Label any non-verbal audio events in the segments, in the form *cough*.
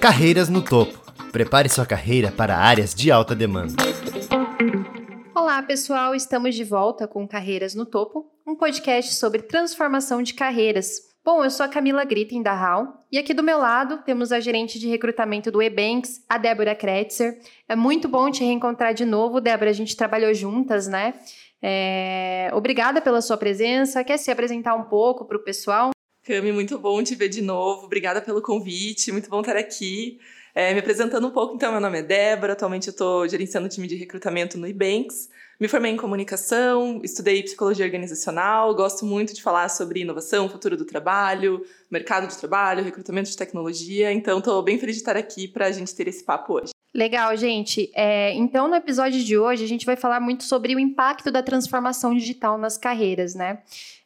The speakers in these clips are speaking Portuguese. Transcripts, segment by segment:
Carreiras no topo. Prepare sua carreira para áreas de alta demanda. Olá, pessoal, estamos de volta com Carreiras no Topo, um podcast sobre transformação de carreiras. Bom, eu sou a Camila Gritten da HAL e aqui do meu lado temos a gerente de recrutamento do Ebanks, a Débora Kretzer. É muito bom te reencontrar de novo, Débora. A gente trabalhou juntas, né? É... Obrigada pela sua presença. Quer se apresentar um pouco para o pessoal? Cami, muito bom te ver de novo. Obrigada pelo convite, muito bom estar aqui. É, me apresentando um pouco, então, meu nome é Débora, atualmente eu estou gerenciando o time de recrutamento no Ebanks. Me formei em comunicação, estudei psicologia organizacional, gosto muito de falar sobre inovação, futuro do trabalho, mercado de trabalho, recrutamento de tecnologia, então estou bem feliz de estar aqui para a gente ter esse papo hoje. Legal, gente. É, então, no episódio de hoje, a gente vai falar muito sobre o impacto da transformação digital nas carreiras, né?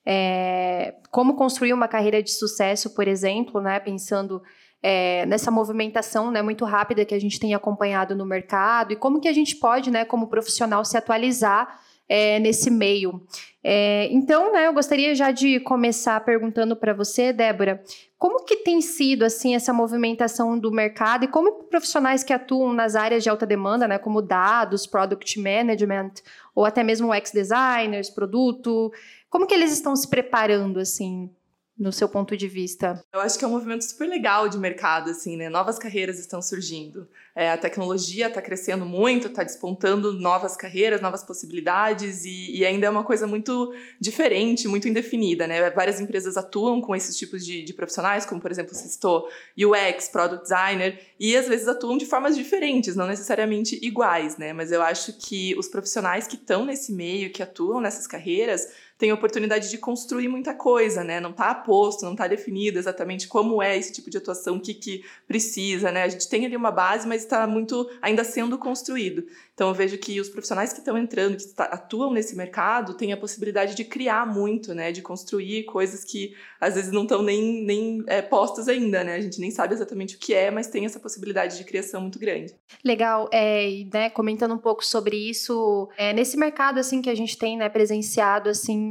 É, como construir uma carreira de sucesso, por exemplo, né? Pensando é, nessa movimentação né, muito rápida que a gente tem acompanhado no mercado e como que a gente pode, né, como profissional, se atualizar é, nesse meio. É, então, né, eu gostaria já de começar perguntando para você, Débora, como que tem sido assim essa movimentação do mercado e como profissionais que atuam nas áreas de alta demanda, né, como dados, product management ou até mesmo ex designers, produto, como que eles estão se preparando assim no seu ponto de vista? Eu acho que é um movimento super legal de mercado, assim, né? Novas carreiras estão surgindo. É, a tecnologia está crescendo muito, está despontando novas carreiras, novas possibilidades e, e, ainda é uma coisa muito diferente, muito indefinida, né? Várias empresas atuam com esses tipos de, de profissionais, como por exemplo, você citou UX, Product Designer, e às vezes atuam de formas diferentes, não necessariamente iguais, né? Mas eu acho que os profissionais que estão nesse meio, que atuam nessas carreiras, tem a oportunidade de construir muita coisa, né? Não está posto, não está definido exatamente como é esse tipo de atuação, o que, que precisa, né? A gente tem ali uma base, mas está muito ainda sendo construído. Então eu vejo que os profissionais que estão entrando, que atuam nesse mercado, têm a possibilidade de criar muito, né? De construir coisas que às vezes não estão nem, nem é, postas ainda, né? A gente nem sabe exatamente o que é, mas tem essa possibilidade de criação muito grande. Legal, é, né, comentando um pouco sobre isso, é, nesse mercado assim que a gente tem né, presenciado, assim,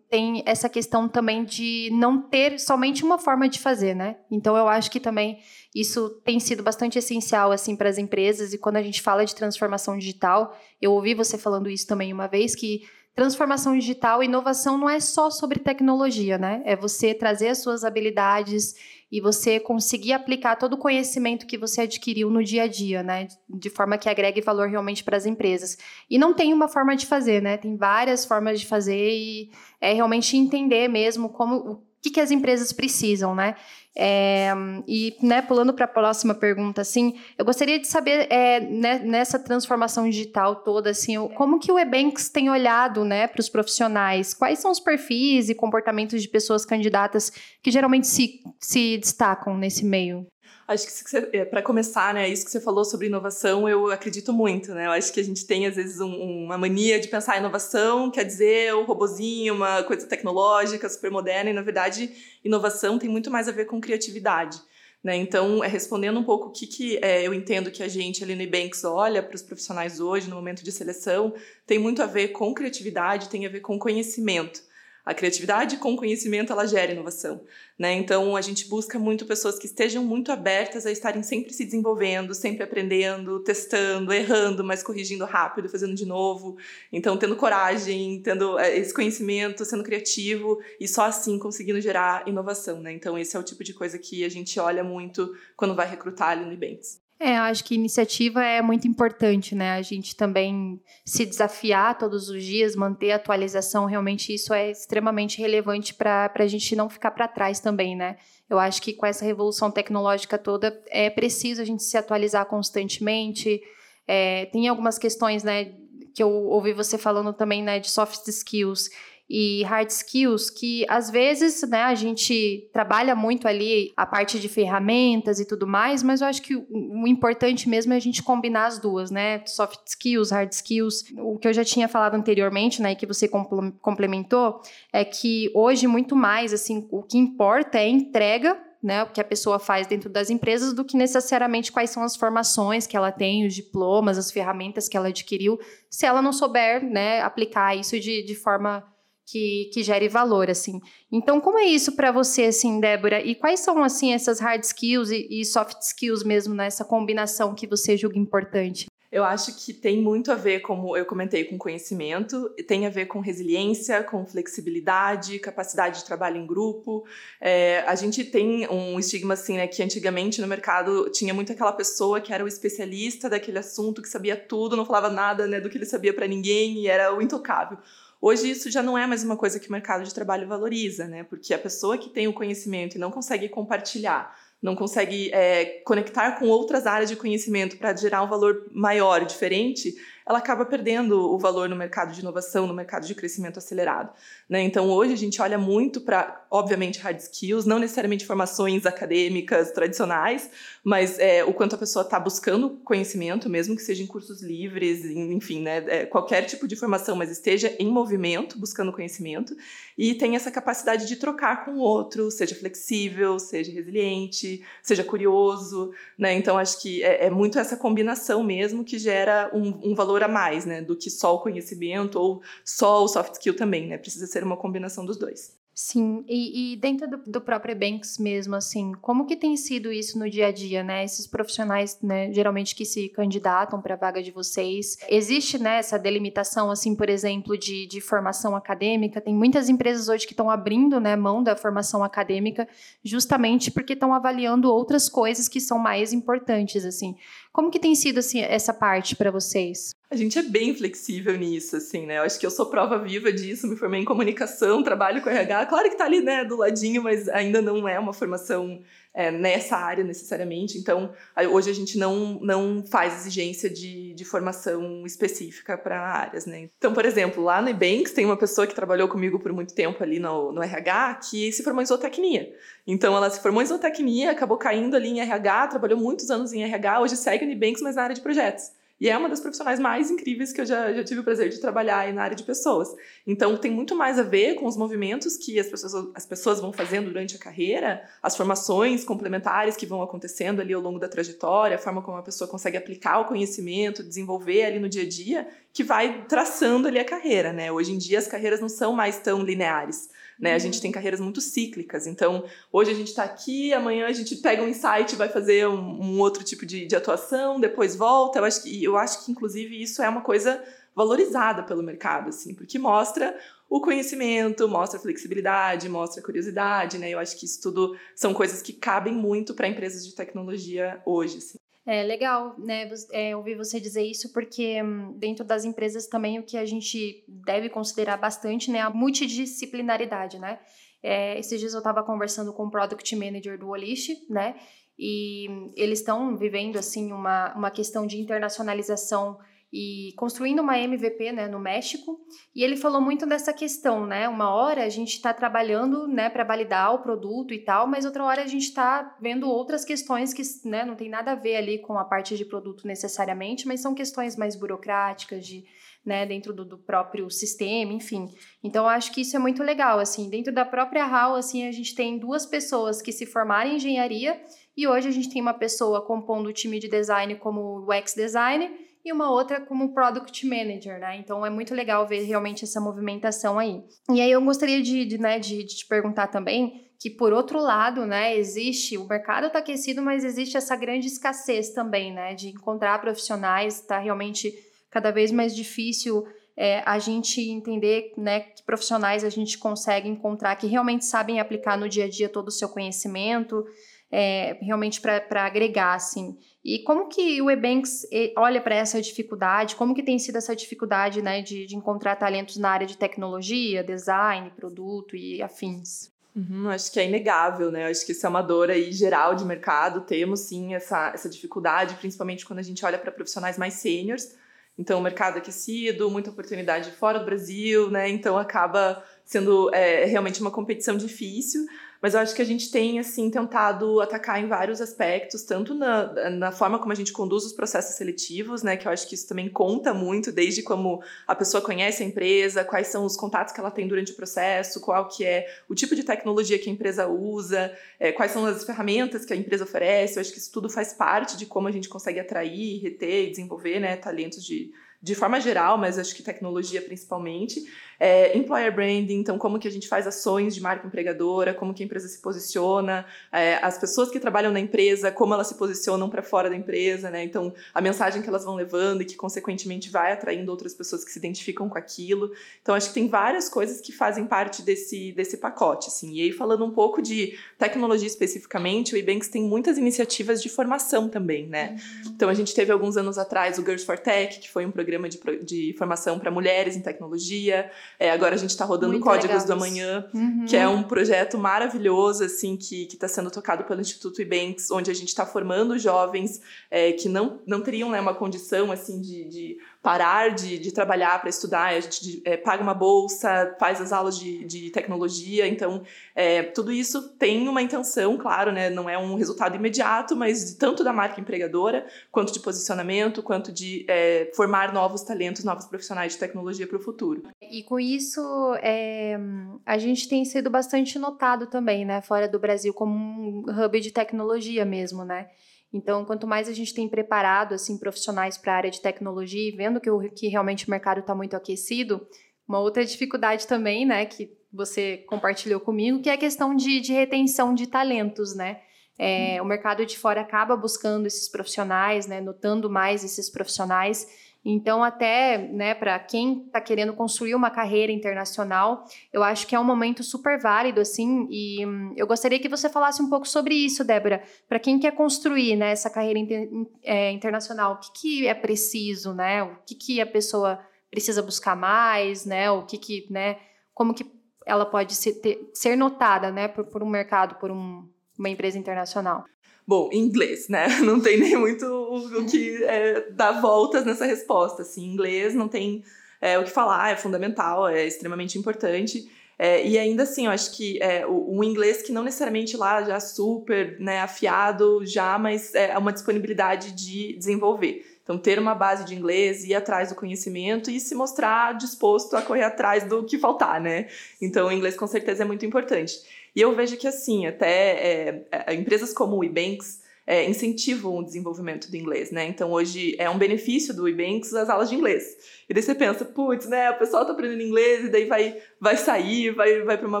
tem essa questão também de não ter somente uma forma de fazer, né? Então eu acho que também isso tem sido bastante essencial assim para as empresas e quando a gente fala de transformação digital, eu ouvi você falando isso também uma vez que transformação digital, inovação não é só sobre tecnologia, né? É você trazer as suas habilidades e você conseguir aplicar todo o conhecimento que você adquiriu no dia a dia, né? De forma que agregue valor realmente para as empresas. E não tem uma forma de fazer, né? Tem várias formas de fazer e é realmente entender mesmo como que, que as empresas precisam, né? É, e, né, pulando para a próxima pergunta, assim, eu gostaria de saber, é, né, nessa transformação digital toda, assim, como que o Ebanks tem olhado, né, para os profissionais? Quais são os perfis e comportamentos de pessoas candidatas que geralmente se, se destacam nesse meio? Acho que é, para começar, né, isso que você falou sobre inovação, eu acredito muito, né? Eu acho que a gente tem às vezes um, uma mania de pensar inovação, quer dizer, o um robozinho, uma coisa tecnológica, super moderna, e na verdade, inovação tem muito mais a ver com criatividade. Né? Então, é, respondendo um pouco o que, que é, eu entendo que a gente ali no Ebanks olha para os profissionais hoje, no momento de seleção, tem muito a ver com criatividade, tem a ver com conhecimento. A criatividade com conhecimento ela gera inovação, né? Então a gente busca muito pessoas que estejam muito abertas a estarem sempre se desenvolvendo, sempre aprendendo, testando, errando, mas corrigindo rápido, fazendo de novo. Então tendo coragem, tendo é, esse conhecimento, sendo criativo e só assim conseguindo gerar inovação, né? Então esse é o tipo de coisa que a gente olha muito quando vai recrutar ali no Ibanks. É, acho que iniciativa é muito importante, né? A gente também se desafiar todos os dias, manter a atualização, realmente isso é extremamente relevante para a gente não ficar para trás também, né? Eu acho que com essa revolução tecnológica toda é preciso a gente se atualizar constantemente. É, tem algumas questões, né, que eu ouvi você falando também, né, de soft skills e hard skills que às vezes, né, a gente trabalha muito ali a parte de ferramentas e tudo mais, mas eu acho que o, importante mesmo é a gente combinar as duas, né? Soft skills, hard skills. O que eu já tinha falado anteriormente, né, que você complementou, é que hoje muito mais assim, o que importa é a entrega né, o que a pessoa faz dentro das empresas do que necessariamente quais são as formações que ela tem, os diplomas, as ferramentas que ela adquiriu, se ela não souber né, aplicar isso de, de forma que, que gere valor, assim. Então, como é isso para você, assim, Débora? E quais são, assim, essas hard skills e, e soft skills mesmo, nessa né? combinação que você julga importante? Eu acho que tem muito a ver, como eu comentei, com conhecimento, tem a ver com resiliência, com flexibilidade, capacidade de trabalho em grupo. É, a gente tem um estigma assim, né, que antigamente no mercado tinha muito aquela pessoa que era o especialista daquele assunto, que sabia tudo, não falava nada né, do que ele sabia para ninguém e era o intocável. Hoje isso já não é mais uma coisa que o mercado de trabalho valoriza, né? Porque a pessoa que tem o conhecimento e não consegue compartilhar não consegue é, conectar com outras áreas de conhecimento para gerar um valor maior, diferente, ela acaba perdendo o valor no mercado de inovação, no mercado de crescimento acelerado. Né? Então, hoje a gente olha muito para, obviamente, hard skills, não necessariamente formações acadêmicas tradicionais, mas é, o quanto a pessoa está buscando conhecimento, mesmo que seja em cursos livres, enfim, né? É, qualquer tipo de formação, mas esteja em movimento, buscando conhecimento, e tem essa capacidade de trocar com o outro, seja flexível, seja resiliente, seja curioso. Né? Então, acho que é, é muito essa combinação mesmo que gera um, um valor valor a mais, né, do que só o conhecimento ou só o soft skill também, né? Precisa ser uma combinação dos dois. Sim, e, e dentro do, do, próprio Banks mesmo, assim, como que tem sido isso no dia a dia, né? Esses profissionais, né, geralmente que se candidatam para a vaga de vocês, existe, né, essa delimitação, assim, por exemplo, de, de formação acadêmica? Tem muitas empresas hoje que estão abrindo, né, mão da formação acadêmica justamente porque estão avaliando outras coisas que são mais importantes, assim. Como que tem sido, assim, essa parte para vocês? A gente é bem flexível nisso, assim, né? Eu acho que eu sou prova viva disso, me formei em comunicação, trabalho com RH. Claro que tá ali, né, do ladinho, mas ainda não é uma formação é, nessa área necessariamente. Então, hoje a gente não, não faz exigência de, de formação específica para áreas, né? Então, por exemplo, lá no Ebanks tem uma pessoa que trabalhou comigo por muito tempo ali no, no RH que se formou em zootecnia. Então, ela se formou em zootecnia, acabou caindo ali em RH, trabalhou muitos anos em RH, hoje segue no Ebanks, mas na área de projetos. E é uma das profissionais mais incríveis que eu já, já tive o prazer de trabalhar na área de pessoas. Então, tem muito mais a ver com os movimentos que as pessoas, as pessoas vão fazendo durante a carreira, as formações complementares que vão acontecendo ali ao longo da trajetória, a forma como a pessoa consegue aplicar o conhecimento, desenvolver ali no dia a dia, que vai traçando ali a carreira, né? Hoje em dia, as carreiras não são mais tão lineares. Né? A gente uhum. tem carreiras muito cíclicas. Então, hoje a gente está aqui, amanhã a gente pega um insight e vai fazer um, um outro tipo de, de, atuação, depois volta. Eu acho, que, eu acho que, inclusive, isso é uma coisa valorizada pelo mercado, assim, porque mostra o conhecimento, mostra a flexibilidade, mostra a curiosidade, né? Eu acho que isso tudo são coisas que cabem muito para empresas de tecnologia hoje. Assim. É legal, né, é, ouvir você dizer isso, porque hum, dentro das empresas também o que a gente deve considerar bastante, né, a multidisciplinaridade, né. É, esses dias eu estava conversando com o Product Manager do Olish, né, e eles estão vivendo, assim, uma, uma questão de internacionalização e construindo uma MVP né, no México. E ele falou muito dessa questão, né? Uma hora a gente está trabalhando né, para validar o produto e tal, mas outra hora a gente está vendo outras questões que né, não tem nada a ver ali com a parte de produto necessariamente, mas são questões mais burocráticas de né, dentro do, do, próprio sistema, enfim. Então, acho que isso é muito legal, assim, dentro da própria HAL, assim, a gente tem duas pessoas que se formaram em engenharia e hoje a gente tem uma pessoa compondo o time de design como UX designer e uma outra como Product Manager, né? Então é muito legal ver realmente essa movimentação aí. E aí eu gostaria de, de, né, de, de te perguntar também que por outro lado, né, existe, o mercado está aquecido, mas existe essa grande escassez também, né, de encontrar profissionais, está realmente cada vez mais difícil é, a gente entender, né, que profissionais a gente consegue encontrar que realmente sabem aplicar no dia a dia todo o seu conhecimento, é, realmente para agregar, assim. E como que o Ebanks olha para essa dificuldade? Como que tem sido essa dificuldade, né, de, de encontrar talentos na área de tecnologia, design, produto e afins? Uhum, acho que é inegável, né? Acho que isso é uma dor aí geral de mercado. Temos sim essa, essa dificuldade, principalmente quando a gente olha para profissionais mais sêniores. Então, mercado aquecido, muita oportunidade fora do Brasil, né? Então, acaba sendo é, realmente uma competição difícil. Mas eu acho que a gente tem, assim, tentado atacar em vários aspectos, tanto na, na forma como a gente conduz os processos seletivos, né, que eu acho que isso também conta muito, desde como a pessoa conhece a empresa, quais são os contatos que ela tem durante o processo, qual que é o tipo de tecnologia que a empresa usa, é, quais são as ferramentas que a empresa oferece. Eu acho que isso tudo faz parte de como a gente consegue atrair, reter e desenvolver, né, talentos de, de forma geral, mas acho que tecnologia principalmente. É, employer branding, então como que a gente faz ações de marca empregadora, como que a empresa se posiciona, é, as pessoas que trabalham na empresa, como elas se posicionam para fora da empresa, né? Então a mensagem que elas vão levando e que consequentemente vai atraindo outras pessoas que se identificam com aquilo. Então acho que tem várias coisas que fazem parte desse, desse pacote, assim. E aí falando um pouco de tecnologia especificamente, o Ebanks tem muitas iniciativas de formação também, né? Uhum. Então a gente teve alguns anos atrás o Girls for Tech, que foi um programa de, de formação para mulheres em tecnologia. É, agora a gente está rodando Muito Códigos do Amanhã, uhum. que é um projeto maravilhoso, assim, que está sendo tocado pelo Instituto Ebanks, onde a gente está formando jovens é, que não, não teriam né, uma condição, assim, de, de parar de, de trabalhar para estudar, a gente é, paga uma bolsa, faz as aulas de, de tecnologia, então é, tudo isso tem uma intenção, claro, né, não é um resultado imediato, mas tanto da marca empregadora, quanto de posicionamento, quanto de é, formar novos talentos, novos profissionais de tecnologia para o futuro. E com isso, é, a gente tem sido bastante notado também, né, fora do Brasil, como um hub de tecnologia mesmo, né? Então, quanto mais a gente tem preparado assim profissionais para a área de tecnologia e vendo que, o, que realmente o mercado está muito aquecido, uma outra dificuldade também, né, que você compartilhou comigo, que é a questão de, de retenção de talentos, né? É, hum. O mercado de fora acaba buscando esses profissionais, né, notando mais esses profissionais então, até né, para quem está querendo construir uma carreira internacional, eu acho que é um momento super válido, assim, e hum, eu gostaria que você falasse um pouco sobre isso, Débora. Para quem quer construir né, essa carreira inter, é, internacional, o que, que é preciso, né? O que, que a pessoa precisa buscar mais, né? O que, que né? Como que ela pode ser, ter, ser notada, né, por, por um mercado, por um, uma empresa internacional? Bom, inglês, né? *laughs* Não tem nem muito o, que é, dar voltas nessa resposta. Assim, inglês não tem é, o que falar, é fundamental, é extremamente importante. É, e ainda assim, eu acho que é, o, o, inglês que não necessariamente lá já super né, afiado já, mas é uma disponibilidade de desenvolver. Então, ter uma base de inglês, ir atrás do conhecimento e se mostrar disposto a correr atrás do que faltar, né? Então, o inglês com certeza é muito importante. E eu vejo que, assim, até é, é, empresas como o Ebanks é, incentivam o desenvolvimento do inglês, né? Então, hoje é um benefício do Ebanks as aulas de inglês. E daí você pensa, putz, né? O pessoal tá aprendendo inglês e daí vai, vai sair, vai, vai para uma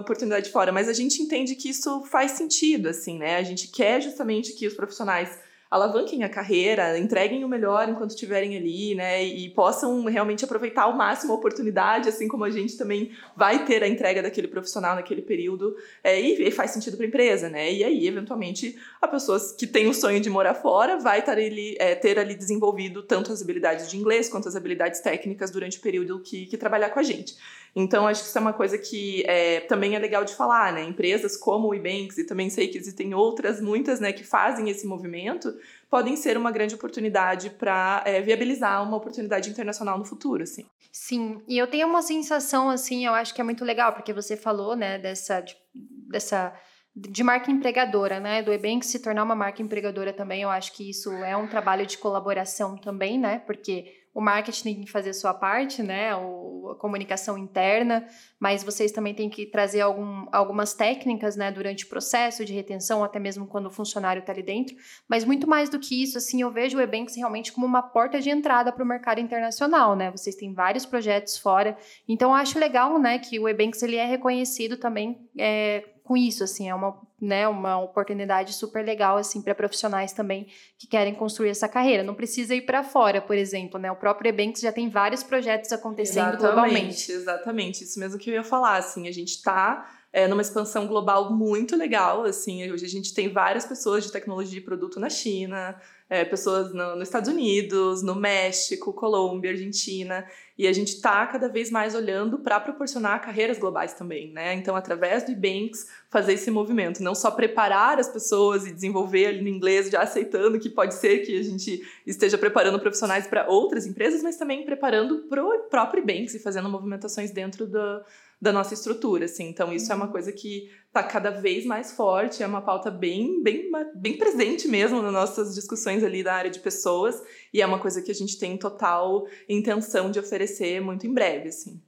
oportunidade fora. Mas a gente entende que isso faz sentido, assim, né? A gente quer justamente que os profissionais alavanquem a carreira, entreguem o melhor enquanto estiverem ali, né? E possam realmente aproveitar ao máximo a oportunidade, assim como a gente também vai ter a entrega daquele profissional naquele período. É, e, faz sentido para a empresa, né? E aí, eventualmente, a pessoa que tem o sonho de morar fora vai estar ali, é, ter ali desenvolvido tanto as habilidades de inglês quanto as habilidades técnicas durante o período que, que trabalhar com a gente. Então, acho que isso é uma coisa que é, também é legal de falar, né? Empresas como o Ebanks, e também sei que existem outras, muitas, né, que fazem esse movimento, podem ser uma grande oportunidade para é, viabilizar uma oportunidade internacional no futuro, assim. Sim, e eu tenho uma sensação, assim, eu acho que é muito legal, porque você falou, né, dessa, de, dessa de marca empregadora, né? Do Ebanks se tornar uma marca empregadora também, eu acho que isso é um trabalho de colaboração também, né? Porque o marketing tem que fazer a sua parte, né? O, a comunicação interna, mas vocês também têm que trazer algum, algumas técnicas, né? Durante o processo de retenção, até mesmo quando o funcionário está ali dentro. Mas muito mais do que isso, assim, eu vejo o Ebanks realmente como uma porta de entrada para o mercado internacional, né? Vocês têm vários projetos fora, então eu acho legal, né? Que o Ebanks ele é reconhecido também é, com isso, assim, é uma, né, uma oportunidade super legal, assim, para profissionais também que querem construir essa carreira. Não precisa ir para fora, por exemplo, né? O próprio Ebanks já tem vários projetos acontecendo exatamente, globalmente. Exatamente, isso mesmo que eu ia falar, assim, a gente está é, numa expansão global muito legal, assim, hoje a gente tem várias pessoas de tecnologia e produto na China, é, pessoas no, nos Estados Unidos, no México, Colômbia, Argentina, e a gente está cada vez mais olhando para proporcionar carreiras globais também, né? Então, através do Ebanks, fazer esse movimento, não só preparar as pessoas e desenvolver ali no inglês, já aceitando que pode ser que a gente esteja preparando profissionais para outras empresas, mas também preparando para o próprio Ebanks e fazendo movimentações dentro do, da nossa estrutura, assim. Então, isso é uma uhum. coisa que está cada vez mais forte, é uma pauta bem, bem, bem presente mesmo nas nossas discussões ali da área de pessoas, e é uma coisa que a gente tem total intenção de oferecer muito em breve, assim.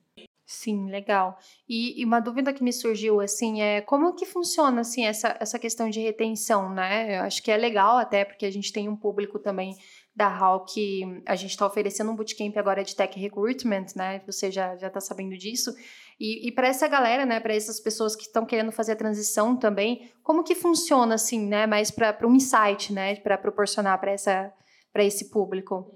Sim, legal. E, e, uma dúvida que me surgiu, assim, é como que funciona, assim, essa, essa questão de retenção, né? Eu acho que é legal até, porque a gente tem um público também da HAL que a gente está oferecendo um bootcamp agora de Tech Recruitment, né? Você já está sabendo disso. E, e para essa galera, né, para essas pessoas que estão querendo fazer a transição também, como que funciona, assim, né? Mais para um insight, né? Para proporcionar para esse público.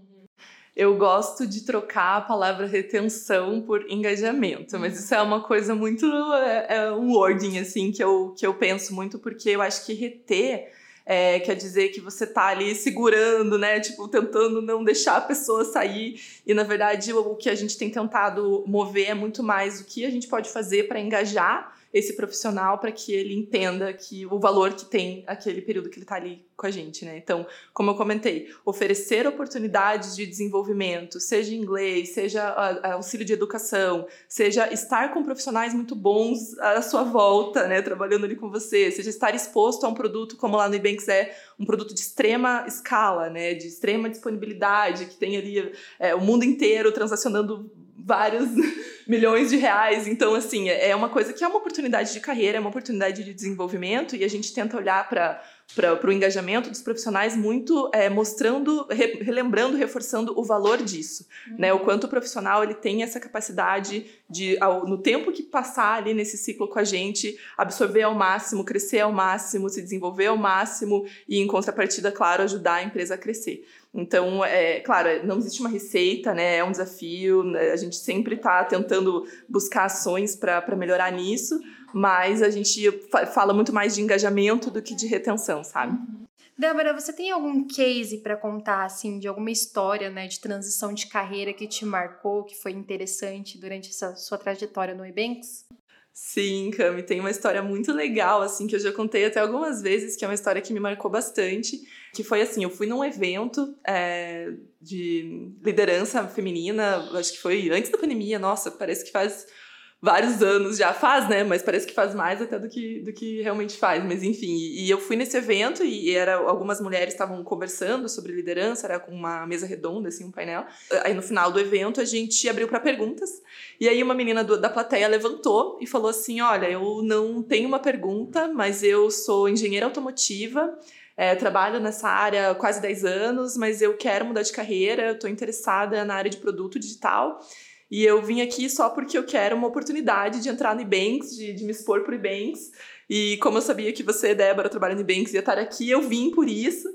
Eu gosto de trocar a palavra retenção por engajamento, mas isso é uma coisa muito. É, é um wording, assim, que eu, que eu penso muito, porque eu acho que reter. É, quer dizer que você tá ali segurando, né? Tipo, tentando não deixar a pessoa sair. E na verdade, o que a gente tem tentado mover é muito mais o que a gente pode fazer para engajar esse profissional para que ele entenda que o valor que tem aquele período que ele está ali com a gente, né? Então, como eu comentei, oferecer oportunidades de desenvolvimento, seja inglês, seja auxílio de educação, seja estar com profissionais muito bons à sua volta, né? Trabalhando ali com você, seja estar exposto a um produto como lá no Ebanks é um produto de extrema escala, né? De extrema disponibilidade, que tem ali é, o mundo inteiro transacionando vários *laughs* milhões de reais. Então, assim, é, uma coisa que é uma oportunidade de carreira, é uma oportunidade de desenvolvimento e a gente tenta olhar para para o engajamento dos profissionais muito é, mostrando, re, relembrando, reforçando o valor disso, uhum. né? O quanto o profissional ele tem essa capacidade de, ao, no tempo que passar ali nesse ciclo com a gente, absorver ao máximo, crescer ao máximo, se desenvolver ao máximo e, em contrapartida, claro, ajudar a empresa a crescer. Então, é claro, não existe uma receita, né? É um desafio. Né? A gente sempre está tentando buscar ações para melhorar nisso, mas a gente fala muito mais de engajamento do que de retenção, sabe? Uhum. Débora, você tem algum case para contar, assim, de alguma história, né, de transição de carreira que te marcou, que foi interessante durante essa sua trajetória no Ebanks? Sim, Cami, tem uma história muito legal, assim, que eu já contei até algumas vezes, que é uma história que me marcou bastante, que foi assim, eu fui num evento é, de liderança feminina, acho que foi antes da pandemia, nossa, parece que faz vários anos já faz, né? Mas parece que faz mais até do que, do que realmente faz. Mas enfim, e, e eu fui nesse evento e, era algumas mulheres estavam conversando sobre liderança, era com uma mesa redonda, assim, um painel. Aí no final do evento a gente abriu para perguntas. E aí uma menina do, da plateia levantou e falou assim: Olha, eu não tenho uma pergunta, mas eu sou engenheira automotiva. É, trabalho nessa área há quase 10 anos, mas eu quero mudar de carreira, estou interessada na área de produto digital. E eu vim aqui só porque eu quero uma oportunidade de entrar no Ebanks, de, de me expor para o Ebanks. E como eu sabia que você, Débora, trabalha no Ebanks e ia estar aqui, eu vim por isso.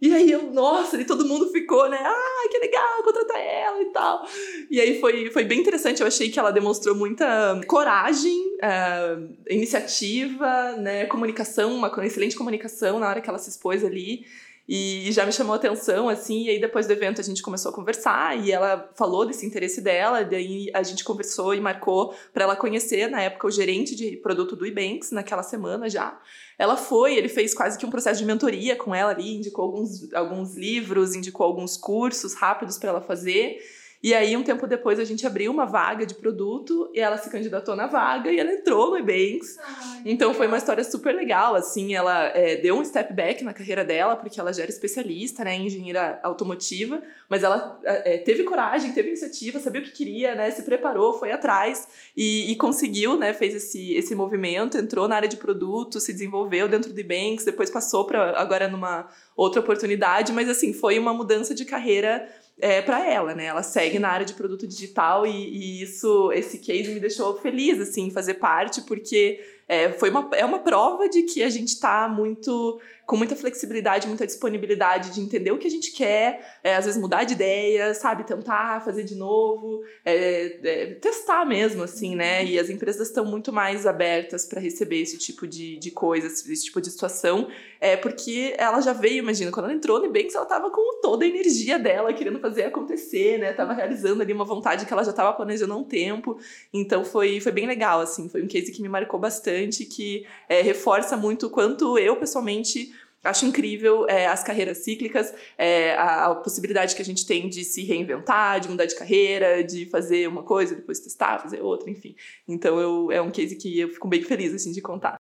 E aí eu, nossa, e todo mundo ficou, né? Ah, que legal, contratar ela e tal. E aí foi, foi bem interessante, eu achei que ela demonstrou muita coragem, uh, iniciativa, né? Comunicação, uma excelente comunicação na hora que ela se expôs ali. E já me chamou atenção, assim, e aí depois do evento a gente começou a conversar e ela falou desse interesse dela, daí a gente conversou e marcou para ela conhecer, na época, o gerente de produto do Ebanks, naquela semana já. Ela foi, ele fez quase que um processo de mentoria com ela ali, indicou alguns, alguns livros, indicou alguns cursos rápidos para ela fazer. E aí, um tempo depois, a gente abriu uma vaga de produto e ela se candidatou na vaga e ela entrou no Ebanks. Ai, então, foi uma história super legal, assim. Ela é, deu um step back na carreira dela, porque ela já era especialista, né, em engenheira automotiva, mas ela é, teve coragem, teve iniciativa, sabia o que queria, né, se preparou, foi atrás e, e conseguiu, né, fez esse, esse movimento, entrou na área de produto, se desenvolveu dentro do Ebanks, depois passou para agora numa outra oportunidade, mas, assim, foi uma mudança de carreira é, para ela, né? Ela segue na área de produto digital e, e, isso, esse case me deixou feliz, assim, fazer parte, porque é, foi uma, é uma prova de que a gente está muito com muita flexibilidade, muita disponibilidade de entender o que a gente quer, é, às vezes mudar de ideia, sabe, tentar fazer de novo, é, é, testar mesmo, assim, né? E as empresas estão muito mais abertas para receber esse tipo de, de coisa, esse tipo de situação, é porque ela já veio, imagina, quando ela entrou no Ebanks, ela estava com toda a energia dela, querendo fazer acontecer, né? Tava realizando ali uma vontade que ela já estava planejando há um tempo, então foi, foi bem legal, assim, foi um case que me marcou bastante, que é, reforça muito o quanto eu, pessoalmente, Acho incrível é, as carreiras cíclicas, é, a, a, possibilidade que a gente tem de se reinventar, de mudar de carreira, de fazer uma coisa, depois testar, fazer outra, enfim. Então eu, é um case que eu fico bem feliz assim, de contar.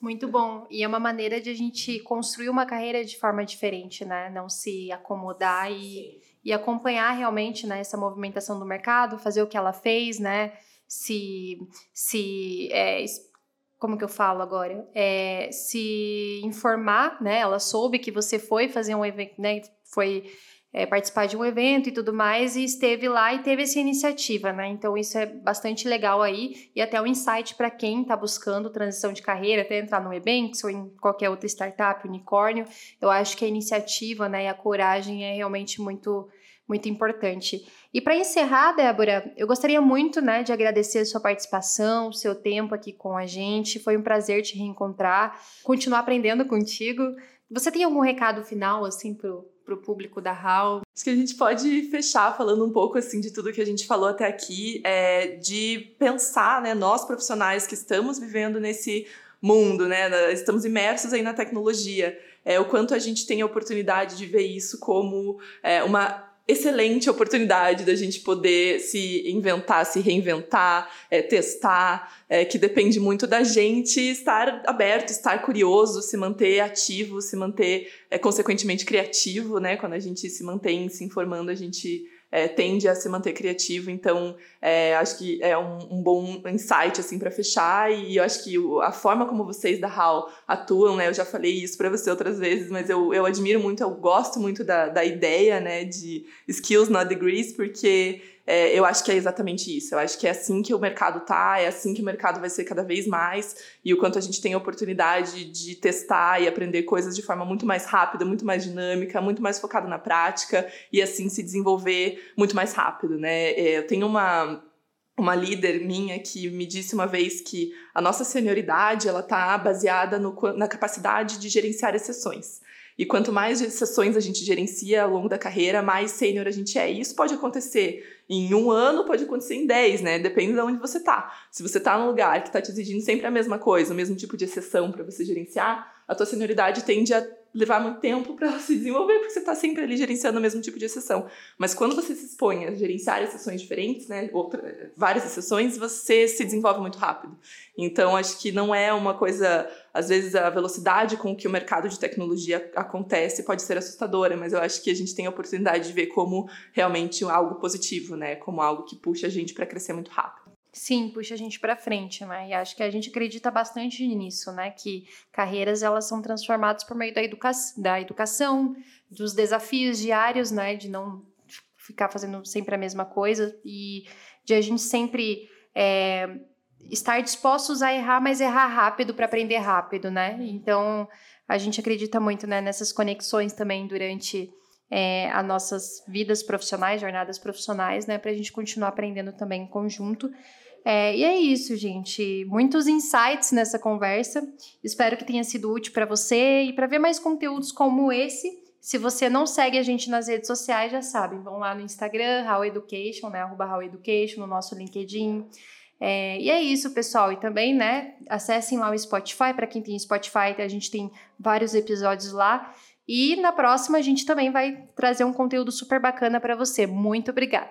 Muito bom. E é uma maneira de a gente construir uma carreira de forma diferente, né? Não se acomodar e, e acompanhar realmente né, essa movimentação do mercado, fazer o que ela fez, né? se, se é, como que eu falo agora? É, se informar, né? Ela soube que você foi fazer um evento, né? Foi é, participar de um evento e tudo mais, e esteve lá e teve essa iniciativa, né? Então isso é bastante legal aí e até um insight para quem está buscando transição de carreira, até entrar no Ebanks ou em qualquer outra startup, unicórnio. Eu acho que a iniciativa, né, e a coragem é realmente muito muito importante. E para encerrar, Débora, eu gostaria muito, né, de agradecer a sua participação, o seu tempo aqui com a gente. Foi um prazer te reencontrar, continuar aprendendo contigo. Você tem algum recado final assim para o público da HAL? Acho que a gente pode fechar falando um pouco assim de tudo que a gente falou até aqui, é, de pensar, né, nós profissionais que estamos vivendo nesse mundo, né, estamos imersos aí na tecnologia, é, o quanto a gente tem a oportunidade de ver isso como é, uma excelente oportunidade da gente poder se inventar, se reinventar, é, testar, é, que depende muito da gente estar aberto, estar curioso, se manter ativo, se manter, é, consequentemente, criativo, né? Quando a gente se mantém se informando, a gente é, tende a se manter criativo. Então, é, acho que é um, um bom insight assim para fechar. E eu acho que a forma como vocês da HAL atuam, né? Eu já falei isso para você outras vezes, mas eu, eu admiro muito, eu gosto muito da, da ideia, né? De skills, not degrees, porque é, eu acho que é exatamente isso. Eu acho que é assim que o mercado tá, é assim que o mercado vai ser cada vez mais, e o quanto a gente tem a oportunidade de testar e aprender coisas de forma muito mais rápida, muito mais dinâmica, muito mais focada na prática, e assim se desenvolver muito mais rápido, né? É, eu tenho uma uma líder minha que me disse uma vez que a nossa senioridade ela está baseada no, na capacidade de gerenciar exceções. E quanto mais sessões a gente gerencia ao longo da carreira, mais sênior a gente é. E isso pode acontecer em um ano, pode acontecer em dez, né? Depende de onde você tá. Se você tá num lugar que está te exigindo sempre a mesma coisa, o mesmo tipo de exceção para você gerenciar, a tua senioridade tende a levar muito tempo para *laughs* se desenvolver, porque você está sempre ali gerenciando o mesmo tipo de exceção. Mas quando você se expõe a gerenciar exceções diferentes, né, outra, várias exceções, você se desenvolve muito rápido. Então, acho que não é uma coisa. Às vezes, a velocidade com que o mercado de tecnologia acontece pode ser assustadora, mas eu acho que a gente tem a oportunidade de ver como realmente algo positivo, né? Como algo que puxa a gente para crescer muito rápido. Sim, puxa a gente para frente, né? E acho que a gente acredita bastante nisso, né? Que carreiras elas são transformadas por meio da, educa da educação, dos desafios diários, né? De não ficar fazendo sempre a mesma coisa e de a gente sempre é, estar dispostos a errar, mas errar rápido para aprender rápido, né? Então a gente acredita muito né, nessas conexões também durante é, as nossas vidas profissionais, jornadas profissionais, né? Para a gente continuar aprendendo também em conjunto. É, e é isso, gente. Muitos insights nessa conversa. Espero que tenha sido útil para você e para ver mais conteúdos como esse. Se você não segue a gente nas redes sociais, já sabe, vão lá no Instagram, How Education, né? Arroba How Education, no nosso LinkedIn. É, e é isso, pessoal. E também, né, acessem lá o Spotify. Para quem tem Spotify, a gente tem vários episódios lá. E na próxima a gente também vai trazer um conteúdo super bacana para você. Muito obrigada.